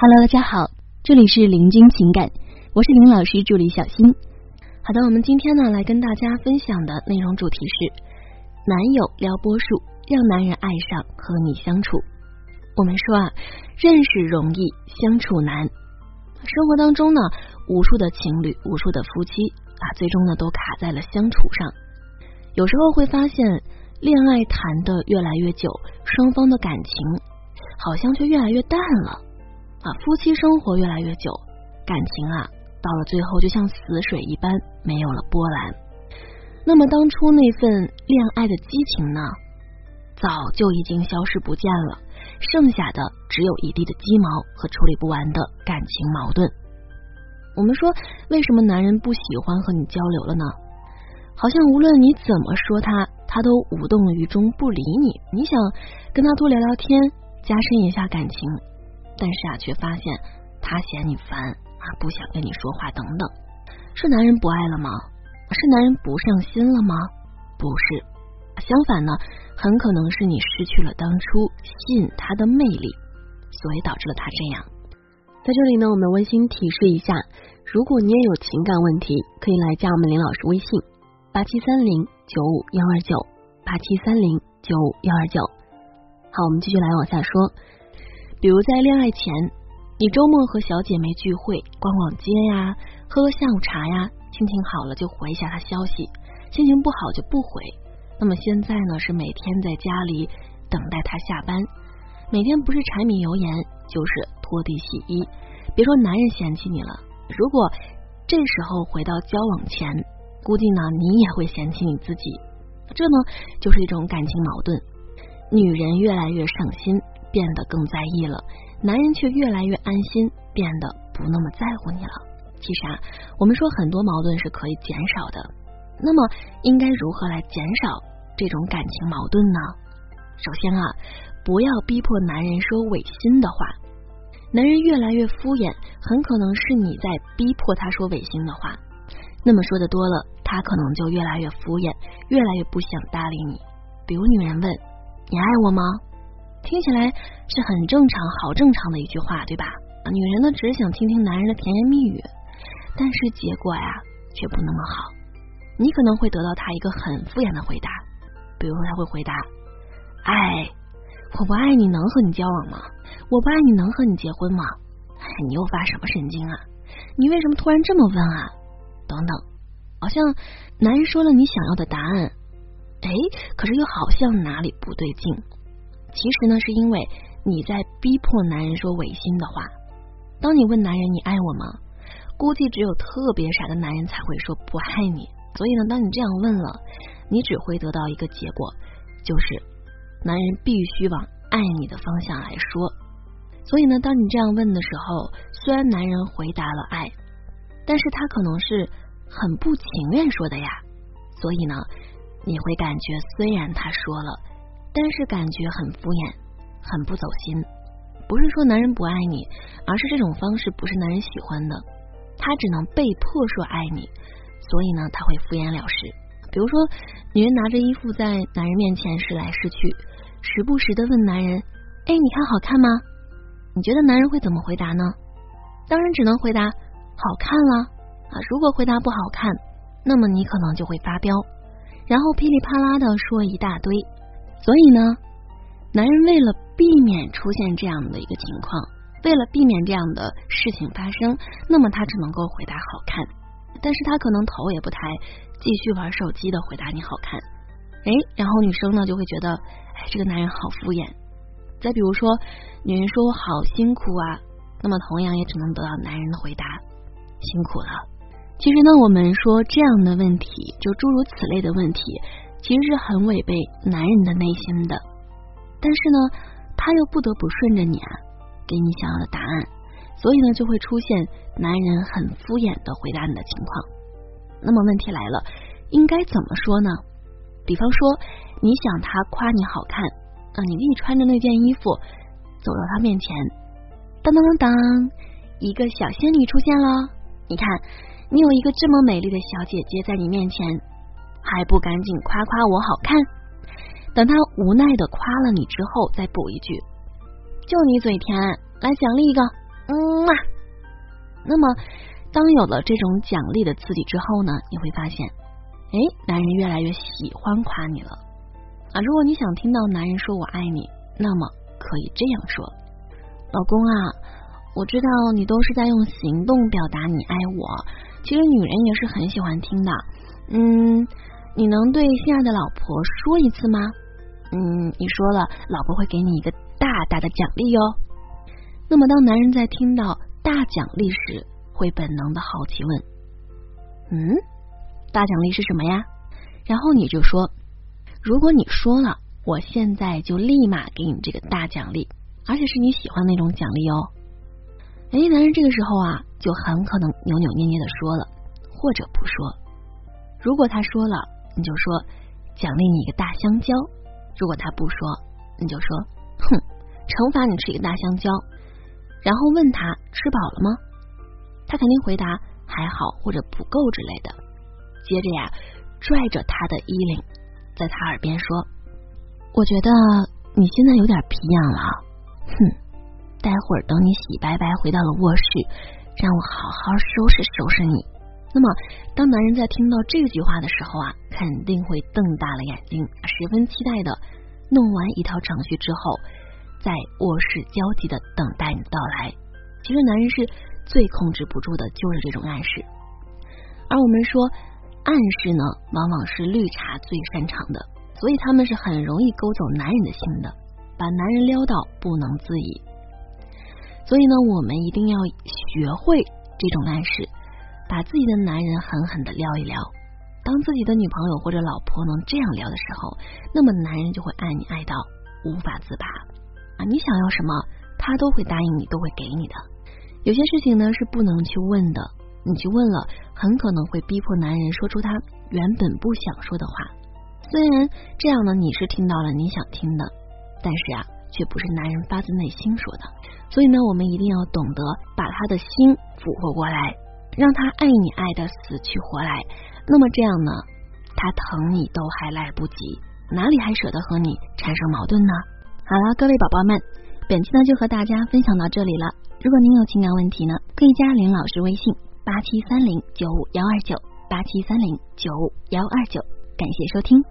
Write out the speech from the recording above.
Hello，大家好，这里是林君情感，我是林老师助理小新。好的，我们今天呢来跟大家分享的内容主题是男友撩拨术，让男人爱上和你相处。我们说啊，认识容易相处难。生活当中呢，无数的情侣，无数的夫妻啊，最终呢都卡在了相处上。有时候会发现，恋爱谈的越来越久，双方的感情好像却越来越淡了。夫妻生活越来越久，感情啊，到了最后就像死水一般，没有了波澜。那么当初那份恋爱的激情呢，早就已经消失不见了，剩下的只有一地的鸡毛和处理不完的感情矛盾。我们说，为什么男人不喜欢和你交流了呢？好像无论你怎么说他，他都无动于衷，不理你。你想跟他多聊聊天，加深一下感情。但是啊，却发现他嫌你烦啊，不想跟你说话等等，是男人不爱了吗？是男人不上心了吗？不是，相反呢，很可能是你失去了当初吸引他的魅力，所以导致了他这样。在这里呢，我们温馨提示一下，如果你也有情感问题，可以来加我们林老师微信八七三零九五幺二九八七三零九五幺二九。好，我们继续来往下说。比如在恋爱前，你周末和小姐妹聚会，逛逛街呀，喝个下午茶呀，心情好了就回一下她消息，心情不好就不回。那么现在呢，是每天在家里等待他下班，每天不是柴米油盐，就是拖地洗衣。别说男人嫌弃你了，如果这时候回到交往前，估计呢你也会嫌弃你自己。这呢就是一种感情矛盾，女人越来越上心。变得更在意了，男人却越来越安心，变得不那么在乎你了。其实啊，我们说很多矛盾是可以减少的。那么，应该如何来减少这种感情矛盾呢？首先啊，不要逼迫男人说违心的话。男人越来越敷衍，很可能是你在逼迫他说违心的话。那么说的多了，他可能就越来越敷衍，越来越不想搭理你。比如女人问：“你爱我吗？”听起来是很正常、好正常的一句话，对吧？女人呢，只想听听男人的甜言蜜语，但是结果呀，却不那么好。你可能会得到他一个很敷衍的回答，比如说他会回答：“哎，我不爱你能和你交往吗？我不爱你能和你结婚吗？哎，你又发什么神经啊？你为什么突然这么问啊？等等，好像男人说了你想要的答案，哎，可是又好像哪里不对劲。”其实呢，是因为你在逼迫男人说违心的话。当你问男人你爱我吗？估计只有特别傻的男人才会说不爱你。所以呢，当你这样问了，你只会得到一个结果，就是男人必须往爱你的方向来说。所以呢，当你这样问的时候，虽然男人回答了爱，但是他可能是很不情愿说的呀。所以呢，你会感觉虽然他说了。但是感觉很敷衍，很不走心。不是说男人不爱你，而是这种方式不是男人喜欢的。他只能被迫说爱你，所以呢，他会敷衍了事。比如说，女人拿着衣服在男人面前试来试去，时不时的问男人：“哎，你看好看吗？”你觉得男人会怎么回答呢？当然只能回答好看了啊。如果回答不好看，那么你可能就会发飙，然后噼里啪啦的说一大堆。所以呢，男人为了避免出现这样的一个情况，为了避免这样的事情发生，那么他只能够回答好看，但是他可能头也不抬，继续玩手机的回答你好看。哎，然后女生呢就会觉得，哎，这个男人好敷衍。再比如说，女人说我好辛苦啊，那么同样也只能得到男人的回答，辛苦了。其实呢，我们说这样的问题，就诸如此类的问题。其实是很违背男人的内心的，但是呢，他又不得不顺着你啊，给你想要的答案，所以呢，就会出现男人很敷衍的回答你的情况。那么问题来了，应该怎么说呢？比方说，你想他夸你好看啊，你立穿着那件衣服走到他面前，当当当当，一个小仙女出现了。你看，你有一个这么美丽的小姐姐在你面前。还不赶紧夸夸我好看？等他无奈的夸了你之后，再补一句：“就你嘴甜，来奖励一个。”嗯，那么，当有了这种奖励的刺激之后呢，你会发现，哎，男人越来越喜欢夸你了啊！如果你想听到男人说我爱你，那么可以这样说：老公啊，我知道你都是在用行动表达你爱我，其实女人也是很喜欢听的。嗯，你能对心爱的老婆说一次吗？嗯，你说了，老婆会给你一个大大的奖励哟。那么，当男人在听到大奖励时，会本能的好奇问：“嗯，大奖励是什么呀？”然后你就说：“如果你说了，我现在就立马给你这个大奖励，而且是你喜欢那种奖励哦。”哎，男人这个时候啊，就很可能扭扭捏捏的说了，或者不说。如果他说了，你就说奖励你一个大香蕉。如果他不说，你就说哼，惩罚你吃一个大香蕉，然后问他吃饱了吗？他肯定回答还好或者不够之类的。接着呀，拽着他的衣领，在他耳边说：“我觉得你现在有点皮痒了，哼，待会儿等你洗白白回到了卧室，让我好好收拾收拾你。”那么，当男人在听到这句话的时候啊，肯定会瞪大了眼睛，十分期待的弄完一套程序之后，在卧室焦急的等待你的到来。其实，男人是最控制不住的，就是这种暗示。而我们说，暗示呢，往往是绿茶最擅长的，所以他们是很容易勾走男人的心的，把男人撩到不能自已。所以呢，我们一定要学会这种暗示。把自己的男人狠狠的撩一撩，当自己的女朋友或者老婆能这样撩的时候，那么男人就会爱你爱到无法自拔啊！你想要什么，他都会答应你，都会给你的。有些事情呢是不能去问的，你去问了，很可能会逼迫男人说出他原本不想说的话。虽然这样呢，你是听到了你想听的，但是啊，却不是男人发自内心说的。所以呢，我们一定要懂得把他的心俘获过来。让他爱你爱的死去活来，那么这样呢，他疼你都还来不及，哪里还舍得和你产生矛盾呢？好了，各位宝宝们，本期呢就和大家分享到这里了。如果您有情感问题呢，可以加林老师微信八七三零九五幺二九八七三零九五幺二九，感谢收听。